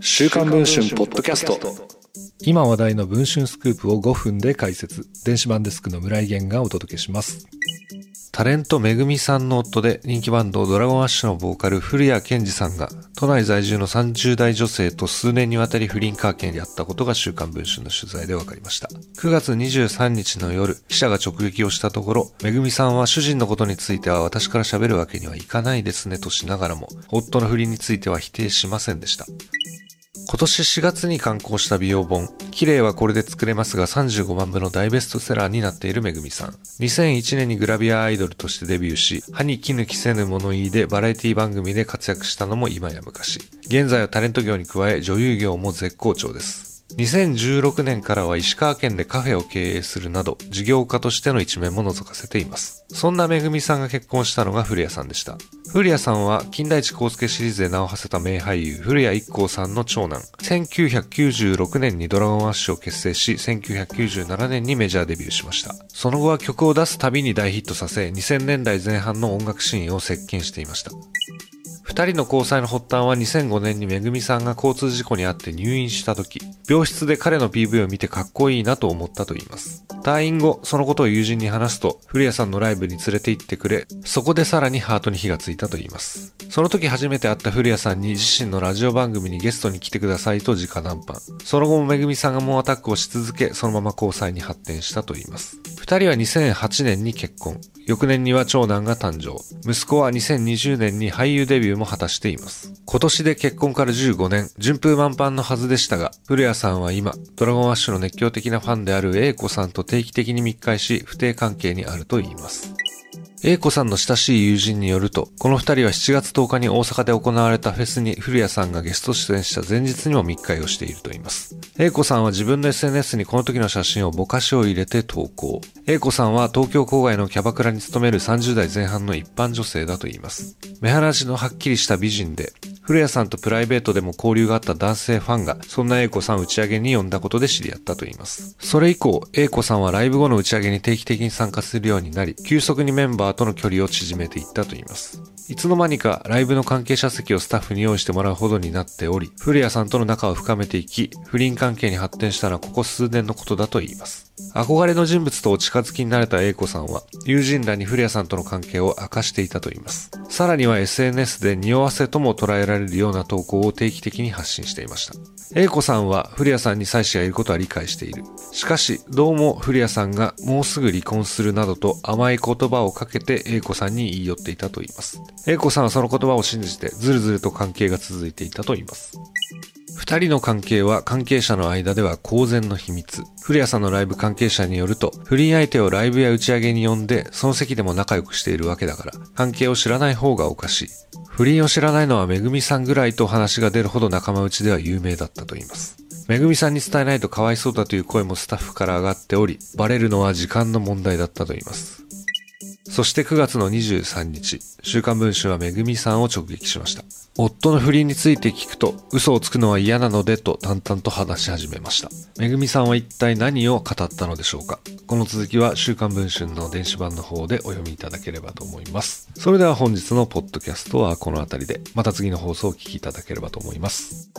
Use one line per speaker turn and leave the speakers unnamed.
週刊文春ポッドキャスト。
今話題の文春スクープを5分で解説。電子版デスクの村井源がお届けします。タレントめぐみさんの夫で人気バンドドラゴンアッシュのボーカル古谷健二さんが都内在住の30代女性と数年にわたり不倫関係にあったことが週刊文春の取材で分かりました。9月23日の夜記者が直撃をしたところめぐみさんは主人のことについては私から喋るわけにはいかないですねとしながらも夫の不倫については否定しませんでした。今年4月に刊行した美容本、綺麗はこれで作れますが35万部の大ベストセラーになっているめぐみさん。2001年にグラビアアイドルとしてデビューし、歯に衣着せぬ物言いでバラエティ番組で活躍したのも今や昔。現在はタレント業に加え女優業も絶好調です。2016年からは石川県でカフェを経営するなど、事業家としての一面も覗かせています。そんなめぐみさんが結婚したのが古谷さんでした。古谷さんは、金田一光介シリーズで名を馳せた名俳優、古谷一行さんの長男。1996年にドラゴンアッシュを結成し、1997年にメジャーデビューしました。その後は曲を出すたびに大ヒットさせ、2000年代前半の音楽シーンを席巻していました。二人の交際の発端は2005年にめぐみさんが交通事故に遭って入院した時、病室で彼の PV を見てかっこいいなと思ったと言います。退院後、そのことを友人に話すと、古谷さんのライブに連れて行ってくれ、そこでさらにハートに火がついたと言います。その時初めて会った古谷さんに自身のラジオ番組にゲストに来てくださいと直談判。その後もめぐみさんが猛アタックをし続け、そのまま交際に発展したと言います。二人は2008年に結婚。翌年には長男が誕生。息子は2020年に俳優デビューも果たしています。今年で結婚から15年、順風満帆のはずでしたが、古谷さんは今、ドラゴンアッシュの熱狂的なファンである英子さんと定期的に密会し、不定関係にあると言います。英子さんの親しい友人によると、この二人は7月10日に大阪で行われたフェスに古谷さんがゲスト出演した前日にも密会をしていると言います。英子さんは自分の SNS にこの時の写真をぼかしを入れて投稿。英子さんは東京郊外のキャバクラに勤める30代前半の一般女性だと言います。目鼻地のはっきりした美人で、古谷さんとプライベートでも交流があった男性ファンが、そんな英子さん打ち上げに呼んだことで知り合ったと言います。それ以降、英子さんはライブ後の打ち上げに定期的に参加するようになり、急速にメンバーとの距離を縮めていったと言います。いつの間にかライブの関係者席をスタッフに用意してもらうほどになっており、古谷さんとの仲を深めていき、不倫関係に発展したのはここ数年のことだと言います。憧れの人物とお近づきになれた英子さんは、友人らに古谷さんとの関係を明かしていたと言います。さらには SNS で匂わせとも捉えられられるような投稿を定期的に発信していました。英子さんは古谷さんに妻子がいることは理解している。しかし、どうも古谷さんがもうすぐ離婚するなどと甘い言葉をかけて英子さんに言い寄っていたと言います。英子さんはその言葉を信じてずるずると関係が続いていたと言います。二人の関係は関係者の間では公然の秘密。古谷さんのライブ関係者によると、不倫相手をライブや打ち上げに呼んで、その席でも仲良くしているわけだから、関係を知らない方がおかしい。不倫を知らないのはめぐみさんぐらいと話が出るほど仲間内では有名だったと言います。めぐみさんに伝えないとかわいそうだという声もスタッフから上がっており、バレるのは時間の問題だったと言います。そして9月の23日、週刊文春はめぐみさんを直撃しました。夫の不倫について聞くと、嘘をつくのは嫌なのでと淡々と話し始めました。めぐみさんは一体何を語ったのでしょうかこの続きは週刊文春の電子版の方でお読みいただければと思います。それでは本日のポッドキャストはこの辺りで、また次の放送をお聞きいただければと思います。